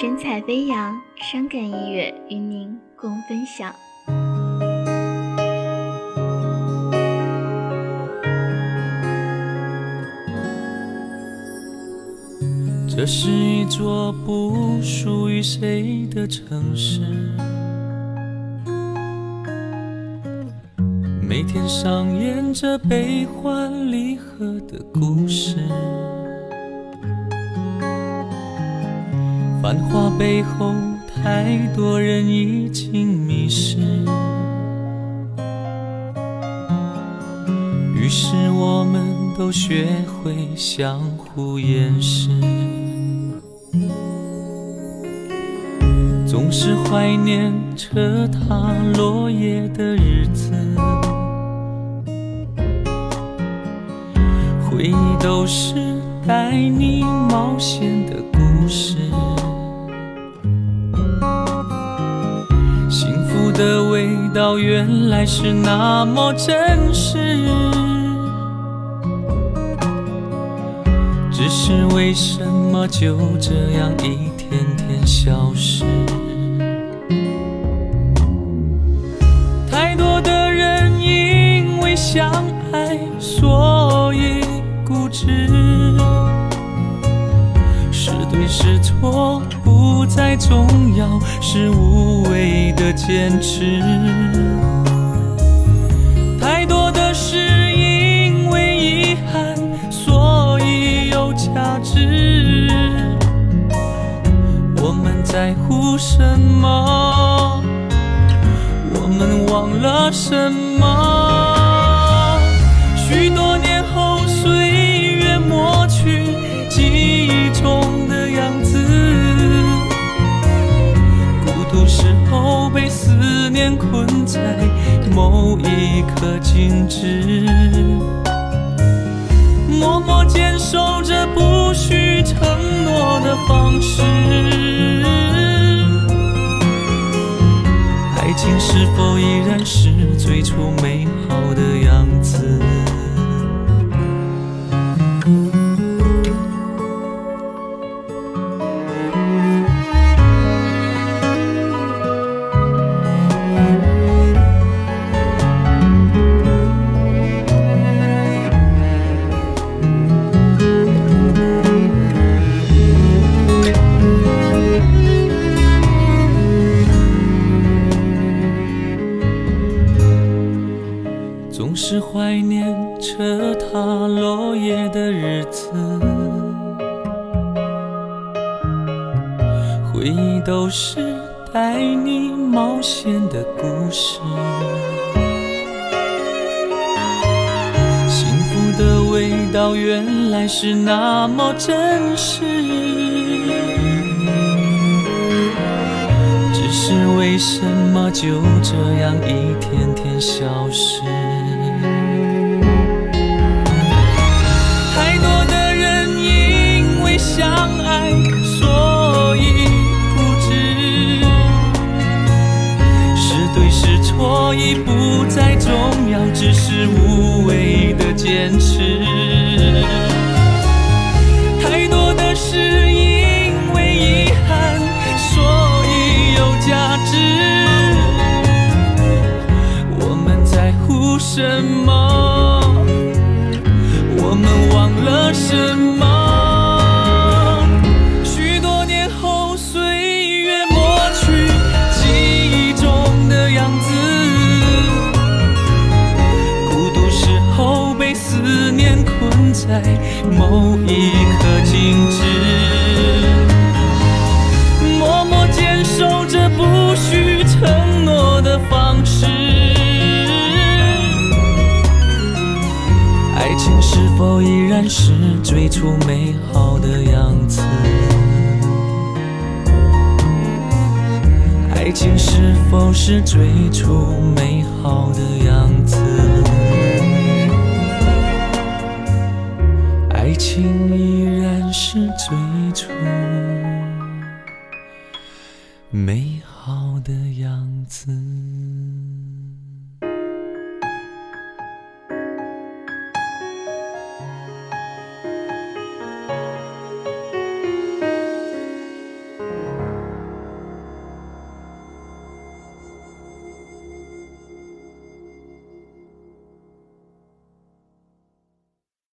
神采飞扬，伤感音乐与您共分享。这是一座不属于谁的城市，每天上演着悲欢离合的故事。繁华背后，太多人已经迷失。于是，我们都学会相互掩饰。总是怀念车塌落叶的日子，回忆都是带你冒险的故事。的味道原来是那么真实，只是为什么就这样一天天消失？太多的人因为相爱，所以固执，对是错。不再重要，是无谓的坚持。太多的事因为遗憾，所以有价值。我们在乎什么？我们忘了什么？困在某一刻静止，默默坚守着不许承诺的方式。爱情是否依然是最初美好的样子？怀念车塌落叶的日子，回忆都是带你冒险的故事。幸福的味道原来是那么真实，只是为什么就这样一天天消失？已不再重要，只是无谓的坚持。太多的事因为遗憾，所以有价值。我们在乎什么？我们忘了什么？在某一刻静止，默默坚守着不许承诺的方式。爱情是否依然是最初美好的样子？爱情是否是最初美好的样子？爱情依然是最初美好的样子。